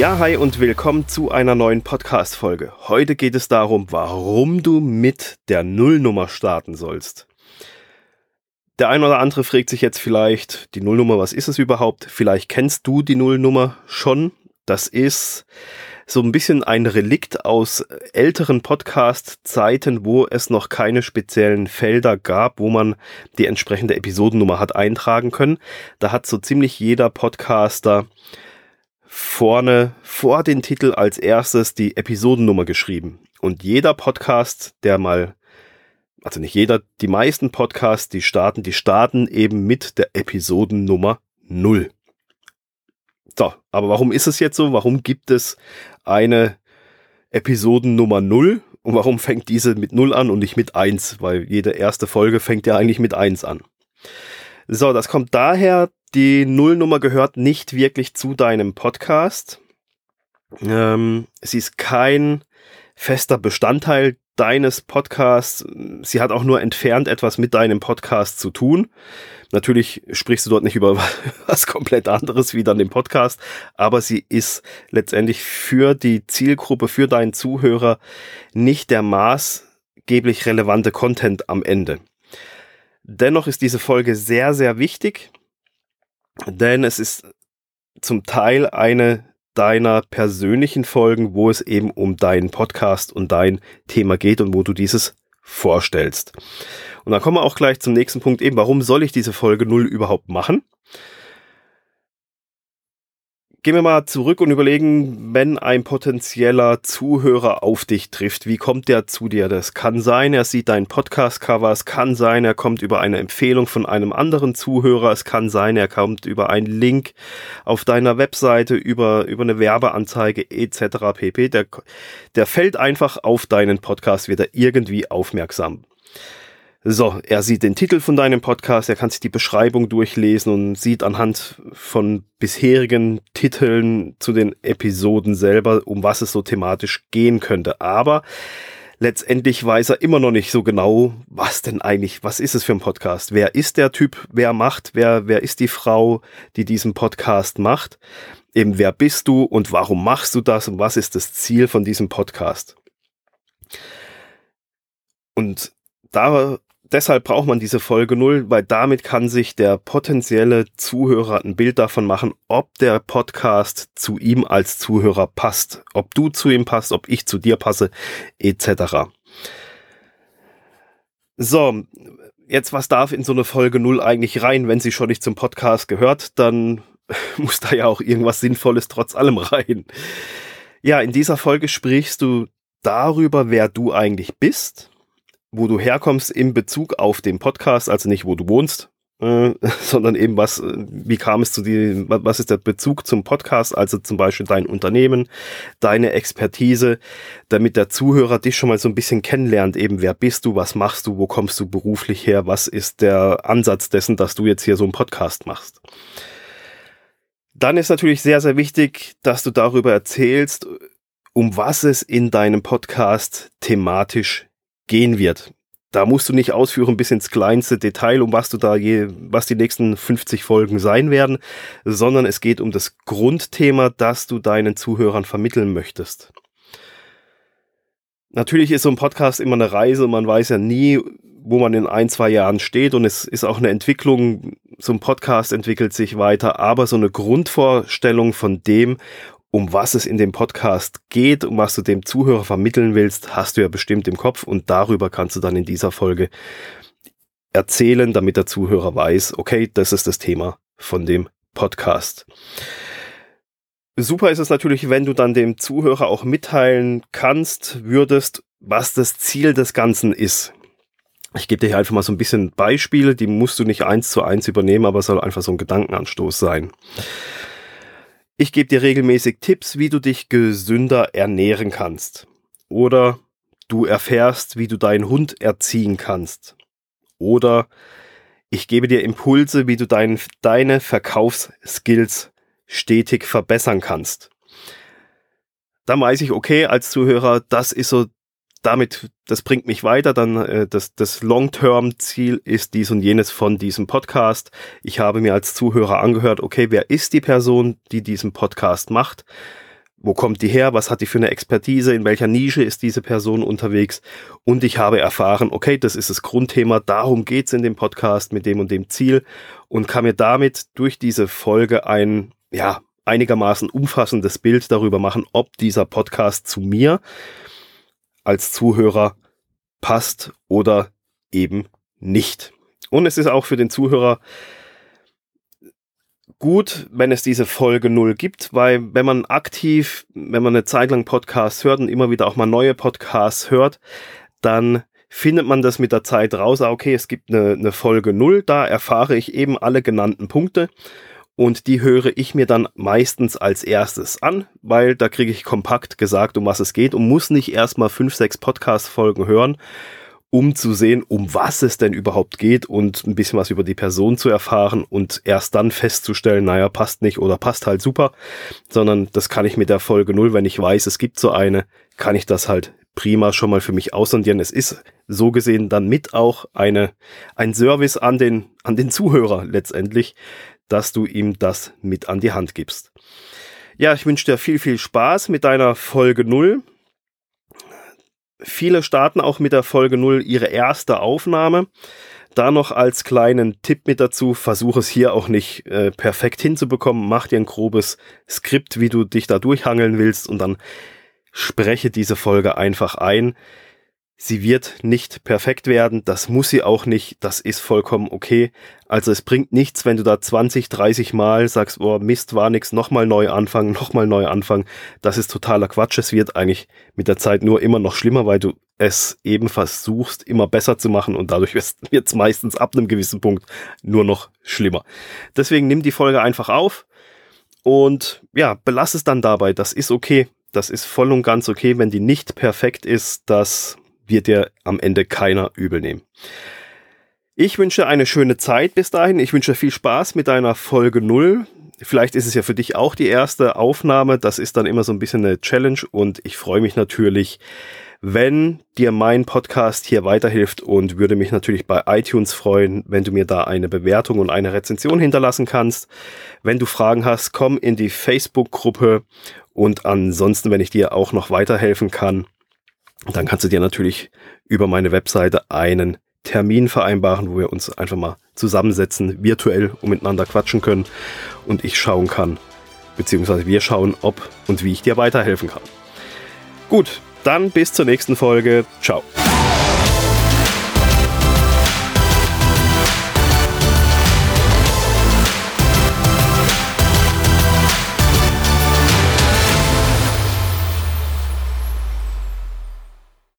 Ja, hi und willkommen zu einer neuen Podcast-Folge. Heute geht es darum, warum du mit der Nullnummer starten sollst. Der ein oder andere fragt sich jetzt vielleicht, die Nullnummer, was ist es überhaupt? Vielleicht kennst du die Nullnummer schon. Das ist so ein bisschen ein Relikt aus älteren Podcast-Zeiten, wo es noch keine speziellen Felder gab, wo man die entsprechende Episodennummer hat eintragen können. Da hat so ziemlich jeder Podcaster vorne vor den Titel als erstes die Episodennummer geschrieben. Und jeder Podcast, der mal, also nicht jeder, die meisten Podcasts, die starten, die starten eben mit der Episodennummer 0. So, aber warum ist es jetzt so? Warum gibt es eine Episodennummer 0? Und warum fängt diese mit 0 an und nicht mit 1? Weil jede erste Folge fängt ja eigentlich mit 1 an. So, das kommt daher, die Nullnummer gehört nicht wirklich zu deinem Podcast. Ähm, sie ist kein fester Bestandteil deines Podcasts. Sie hat auch nur entfernt etwas mit deinem Podcast zu tun. Natürlich sprichst du dort nicht über was komplett anderes wie dann dem Podcast, aber sie ist letztendlich für die Zielgruppe, für deinen Zuhörer nicht der maßgeblich relevante Content am Ende. Dennoch ist diese Folge sehr, sehr wichtig denn es ist zum Teil eine deiner persönlichen Folgen, wo es eben um deinen Podcast und dein Thema geht und wo du dieses vorstellst. Und dann kommen wir auch gleich zum nächsten Punkt eben, warum soll ich diese Folge 0 überhaupt machen? Gehen wir mal zurück und überlegen, wenn ein potenzieller Zuhörer auf dich trifft, wie kommt der zu dir? Das kann sein, er sieht dein Podcast-Cover, es kann sein, er kommt über eine Empfehlung von einem anderen Zuhörer, es kann sein, er kommt über einen Link auf deiner Webseite, über, über eine Werbeanzeige etc. pp. Der, der fällt einfach auf deinen Podcast, wird er irgendwie aufmerksam. So, er sieht den Titel von deinem Podcast, er kann sich die Beschreibung durchlesen und sieht anhand von bisherigen Titeln zu den Episoden selber, um was es so thematisch gehen könnte. Aber letztendlich weiß er immer noch nicht so genau, was denn eigentlich, was ist es für ein Podcast? Wer ist der Typ? Wer macht? Wer, wer ist die Frau, die diesen Podcast macht? Eben, wer bist du und warum machst du das und was ist das Ziel von diesem Podcast? Und da deshalb braucht man diese Folge null, weil damit kann sich der potenzielle Zuhörer ein Bild davon machen, ob der Podcast zu ihm als Zuhörer passt, ob du zu ihm passt, ob ich zu dir passe, etc. So, jetzt was darf in so eine Folge null eigentlich rein, wenn sie schon nicht zum Podcast gehört, dann muss da ja auch irgendwas Sinnvolles trotz allem rein. Ja, in dieser Folge sprichst du darüber, wer du eigentlich bist, wo du herkommst in Bezug auf den Podcast, also nicht wo du wohnst, äh, sondern eben was, äh, wie kam es zu dir, was ist der Bezug zum Podcast, also zum Beispiel dein Unternehmen, deine Expertise, damit der Zuhörer dich schon mal so ein bisschen kennenlernt, eben wer bist du, was machst du, wo kommst du beruflich her, was ist der Ansatz dessen, dass du jetzt hier so einen Podcast machst. Dann ist natürlich sehr, sehr wichtig, dass du darüber erzählst, um was es in deinem Podcast thematisch gehen wird. Da musst du nicht ausführen bis ins kleinste Detail, um was du da je, was die nächsten 50 Folgen sein werden, sondern es geht um das Grundthema, das du deinen Zuhörern vermitteln möchtest. Natürlich ist so ein Podcast immer eine Reise und man weiß ja nie, wo man in ein, zwei Jahren steht und es ist auch eine Entwicklung, so ein Podcast entwickelt sich weiter, aber so eine Grundvorstellung von dem, um was es in dem Podcast geht, um was du dem Zuhörer vermitteln willst, hast du ja bestimmt im Kopf und darüber kannst du dann in dieser Folge erzählen, damit der Zuhörer weiß, okay, das ist das Thema von dem Podcast. Super ist es natürlich, wenn du dann dem Zuhörer auch mitteilen kannst, würdest, was das Ziel des Ganzen ist. Ich gebe dir hier einfach mal so ein bisschen Beispiele, die musst du nicht eins zu eins übernehmen, aber es soll einfach so ein Gedankenanstoß sein. Ich gebe dir regelmäßig Tipps, wie du dich gesünder ernähren kannst. Oder du erfährst, wie du deinen Hund erziehen kannst. Oder ich gebe dir Impulse, wie du dein, deine Verkaufsskills stetig verbessern kannst. Dann weiß ich, okay, als Zuhörer, das ist so damit, das bringt mich weiter. Dann äh, das, das Long-Term-Ziel ist dies und jenes von diesem Podcast. Ich habe mir als Zuhörer angehört, okay, wer ist die Person, die diesen Podcast macht? wo kommt die her, was hat die für eine Expertise, in welcher Nische ist diese Person unterwegs und ich habe erfahren, okay, das ist das Grundthema, darum geht's in dem Podcast mit dem und dem Ziel und kann mir damit durch diese Folge ein, ja, einigermaßen umfassendes Bild darüber machen, ob dieser Podcast zu mir als Zuhörer passt oder eben nicht. Und es ist auch für den Zuhörer gut, wenn es diese Folge null gibt, weil wenn man aktiv, wenn man eine Zeit lang Podcasts hört und immer wieder auch mal neue Podcasts hört, dann findet man das mit der Zeit raus, ah, okay, es gibt eine, eine Folge null, da erfahre ich eben alle genannten Punkte und die höre ich mir dann meistens als erstes an, weil da kriege ich kompakt gesagt, um was es geht und muss nicht erstmal fünf, sechs Podcast-Folgen hören, um zu sehen, um was es denn überhaupt geht und ein bisschen was über die Person zu erfahren und erst dann festzustellen, naja, passt nicht oder passt halt super, sondern das kann ich mit der Folge null, wenn ich weiß, es gibt so eine, kann ich das halt prima schon mal für mich aussondieren. Es ist so gesehen dann mit auch eine, ein Service an den, an den Zuhörer letztendlich, dass du ihm das mit an die Hand gibst. Ja, ich wünsche dir viel, viel Spaß mit deiner Folge null. Viele starten auch mit der Folge 0 ihre erste Aufnahme. Da noch als kleinen Tipp mit dazu, versuche es hier auch nicht äh, perfekt hinzubekommen. Mach dir ein grobes Skript, wie du dich da durchhangeln willst und dann spreche diese Folge einfach ein. Sie wird nicht perfekt werden, das muss sie auch nicht, das ist vollkommen okay. Also es bringt nichts, wenn du da 20, 30 Mal sagst, oh Mist, war nix, nochmal neu anfangen, nochmal neu anfangen. Das ist totaler Quatsch. Es wird eigentlich mit der Zeit nur immer noch schlimmer, weil du es eben versuchst, immer besser zu machen und dadurch wird es meistens ab einem gewissen Punkt nur noch schlimmer. Deswegen nimm die Folge einfach auf und ja, belass es dann dabei. Das ist okay. Das ist voll und ganz okay, wenn die nicht perfekt ist. Das wird dir am Ende keiner übel nehmen. Ich wünsche eine schöne Zeit bis dahin. Ich wünsche viel Spaß mit deiner Folge 0. Vielleicht ist es ja für dich auch die erste Aufnahme. Das ist dann immer so ein bisschen eine Challenge und ich freue mich natürlich, wenn dir mein Podcast hier weiterhilft und würde mich natürlich bei iTunes freuen, wenn du mir da eine Bewertung und eine Rezension hinterlassen kannst. Wenn du Fragen hast, komm in die Facebook-Gruppe und ansonsten, wenn ich dir auch noch weiterhelfen kann, dann kannst du dir natürlich über meine Webseite einen Termin vereinbaren, wo wir uns einfach mal zusammensetzen, virtuell und miteinander quatschen können und ich schauen kann, beziehungsweise wir schauen, ob und wie ich dir weiterhelfen kann. Gut, dann bis zur nächsten Folge. Ciao.